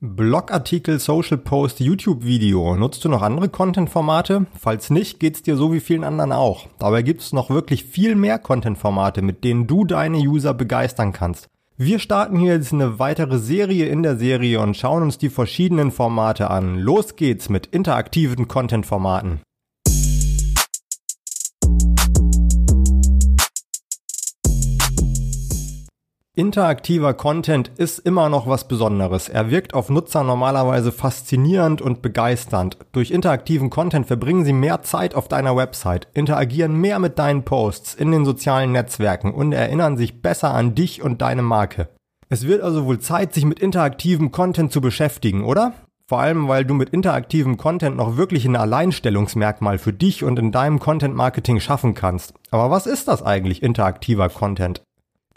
Blogartikel, Social Post, YouTube-Video. Nutzt du noch andere Content-Formate? Falls nicht, geht's dir so wie vielen anderen auch. Dabei gibt's noch wirklich viel mehr Content-Formate, mit denen du deine User begeistern kannst. Wir starten hier jetzt eine weitere Serie in der Serie und schauen uns die verschiedenen Formate an. Los geht's mit interaktiven Content-Formaten. Interaktiver Content ist immer noch was Besonderes. Er wirkt auf Nutzer normalerweise faszinierend und begeisternd. Durch interaktiven Content verbringen sie mehr Zeit auf deiner Website, interagieren mehr mit deinen Posts in den sozialen Netzwerken und erinnern sich besser an dich und deine Marke. Es wird also wohl Zeit, sich mit interaktivem Content zu beschäftigen, oder? Vor allem, weil du mit interaktivem Content noch wirklich ein Alleinstellungsmerkmal für dich und in deinem Content Marketing schaffen kannst. Aber was ist das eigentlich, interaktiver Content?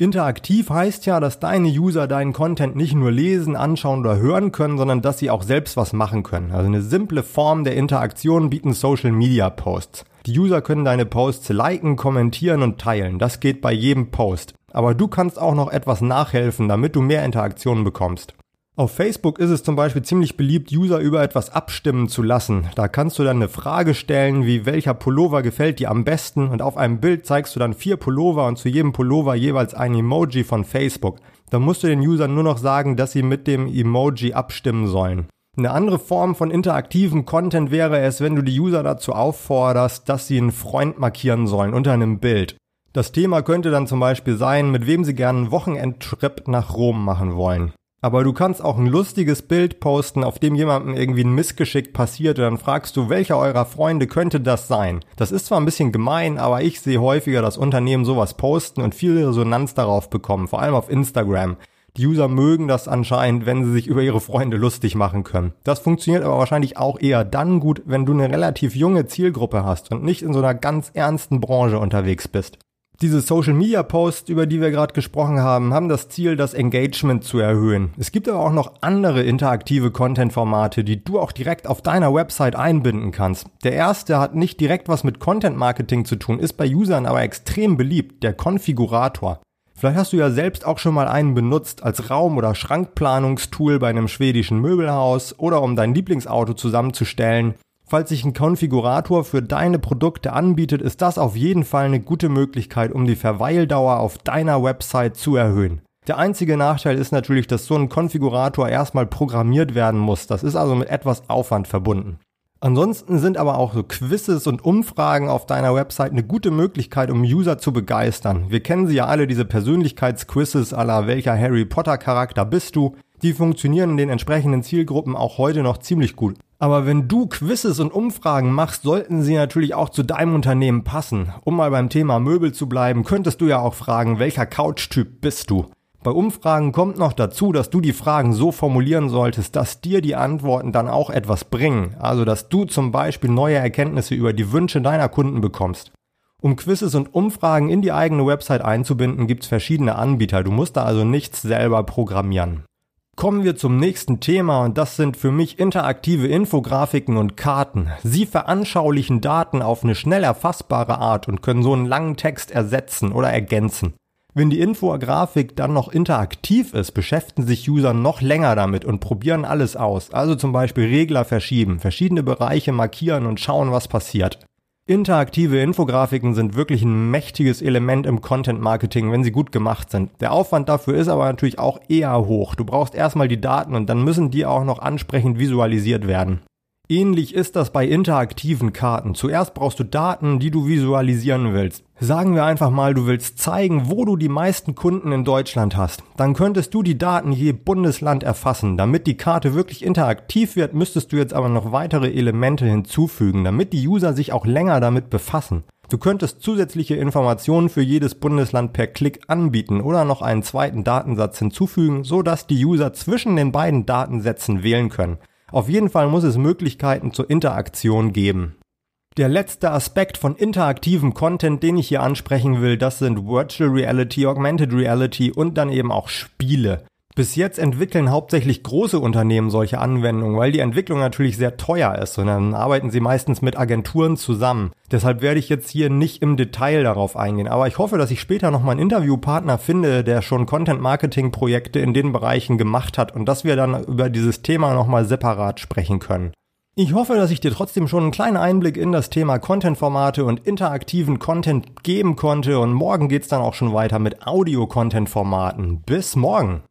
Interaktiv heißt ja, dass deine User deinen Content nicht nur lesen, anschauen oder hören können, sondern dass sie auch selbst was machen können. Also eine simple Form der Interaktion bieten Social Media Posts. Die User können deine Posts liken, kommentieren und teilen. Das geht bei jedem Post. Aber du kannst auch noch etwas nachhelfen, damit du mehr Interaktionen bekommst. Auf Facebook ist es zum Beispiel ziemlich beliebt, User über etwas abstimmen zu lassen. Da kannst du dann eine Frage stellen, wie welcher Pullover gefällt dir am besten und auf einem Bild zeigst du dann vier Pullover und zu jedem Pullover jeweils ein Emoji von Facebook. Dann musst du den Usern nur noch sagen, dass sie mit dem Emoji abstimmen sollen. Eine andere Form von interaktivem Content wäre es, wenn du die User dazu aufforderst, dass sie einen Freund markieren sollen unter einem Bild. Das Thema könnte dann zum Beispiel sein, mit wem sie gerne einen Wochenendtrip nach Rom machen wollen. Aber du kannst auch ein lustiges Bild posten, auf dem jemandem irgendwie ein Missgeschick passiert und dann fragst du, welcher eurer Freunde könnte das sein? Das ist zwar ein bisschen gemein, aber ich sehe häufiger, dass Unternehmen sowas posten und viel Resonanz darauf bekommen, vor allem auf Instagram. Die User mögen das anscheinend, wenn sie sich über ihre Freunde lustig machen können. Das funktioniert aber wahrscheinlich auch eher dann gut, wenn du eine relativ junge Zielgruppe hast und nicht in so einer ganz ernsten Branche unterwegs bist. Diese Social Media Posts, über die wir gerade gesprochen haben, haben das Ziel, das Engagement zu erhöhen. Es gibt aber auch noch andere interaktive Content-Formate, die du auch direkt auf deiner Website einbinden kannst. Der erste hat nicht direkt was mit Content Marketing zu tun, ist bei Usern aber extrem beliebt, der Konfigurator. Vielleicht hast du ja selbst auch schon mal einen benutzt als Raum- oder Schrankplanungstool bei einem schwedischen Möbelhaus oder um dein Lieblingsauto zusammenzustellen. Falls sich ein Konfigurator für deine Produkte anbietet, ist das auf jeden Fall eine gute Möglichkeit, um die Verweildauer auf deiner Website zu erhöhen. Der einzige Nachteil ist natürlich, dass so ein Konfigurator erstmal programmiert werden muss. Das ist also mit etwas Aufwand verbunden. Ansonsten sind aber auch so Quizzes und Umfragen auf deiner Website eine gute Möglichkeit, um User zu begeistern. Wir kennen sie ja alle, diese Persönlichkeitsquizzes aller welcher Harry Potter Charakter bist du. Die funktionieren in den entsprechenden Zielgruppen auch heute noch ziemlich gut. Aber wenn du Quizzes und Umfragen machst, sollten sie natürlich auch zu deinem Unternehmen passen. Um mal beim Thema Möbel zu bleiben, könntest du ja auch fragen, welcher Couchtyp bist du? Bei Umfragen kommt noch dazu, dass du die Fragen so formulieren solltest, dass dir die Antworten dann auch etwas bringen. Also, dass du zum Beispiel neue Erkenntnisse über die Wünsche deiner Kunden bekommst. Um Quizzes und Umfragen in die eigene Website einzubinden, gibt's verschiedene Anbieter. Du musst da also nichts selber programmieren. Kommen wir zum nächsten Thema und das sind für mich interaktive Infografiken und Karten. Sie veranschaulichen Daten auf eine schnell erfassbare Art und können so einen langen Text ersetzen oder ergänzen. Wenn die Infografik dann noch interaktiv ist, beschäftigen sich User noch länger damit und probieren alles aus. Also zum Beispiel Regler verschieben, verschiedene Bereiche markieren und schauen, was passiert. Interaktive Infografiken sind wirklich ein mächtiges Element im Content Marketing, wenn sie gut gemacht sind. Der Aufwand dafür ist aber natürlich auch eher hoch. Du brauchst erstmal die Daten und dann müssen die auch noch ansprechend visualisiert werden. Ähnlich ist das bei interaktiven Karten. Zuerst brauchst du Daten, die du visualisieren willst. Sagen wir einfach mal, du willst zeigen, wo du die meisten Kunden in Deutschland hast. Dann könntest du die Daten je Bundesland erfassen. Damit die Karte wirklich interaktiv wird, müsstest du jetzt aber noch weitere Elemente hinzufügen, damit die User sich auch länger damit befassen. Du könntest zusätzliche Informationen für jedes Bundesland per Klick anbieten oder noch einen zweiten Datensatz hinzufügen, so dass die User zwischen den beiden Datensätzen wählen können. Auf jeden Fall muss es Möglichkeiten zur Interaktion geben. Der letzte Aspekt von interaktivem Content, den ich hier ansprechen will, das sind Virtual Reality, Augmented Reality und dann eben auch Spiele. Bis jetzt entwickeln hauptsächlich große Unternehmen solche Anwendungen, weil die Entwicklung natürlich sehr teuer ist und dann arbeiten sie meistens mit Agenturen zusammen. Deshalb werde ich jetzt hier nicht im Detail darauf eingehen, aber ich hoffe, dass ich später noch mal einen Interviewpartner finde, der schon Content-Marketing-Projekte in den Bereichen gemacht hat und dass wir dann über dieses Thema noch mal separat sprechen können. Ich hoffe, dass ich dir trotzdem schon einen kleinen Einblick in das Thema Content-Formate und interaktiven Content geben konnte und morgen geht's dann auch schon weiter mit Audio-Content-Formaten. Bis morgen!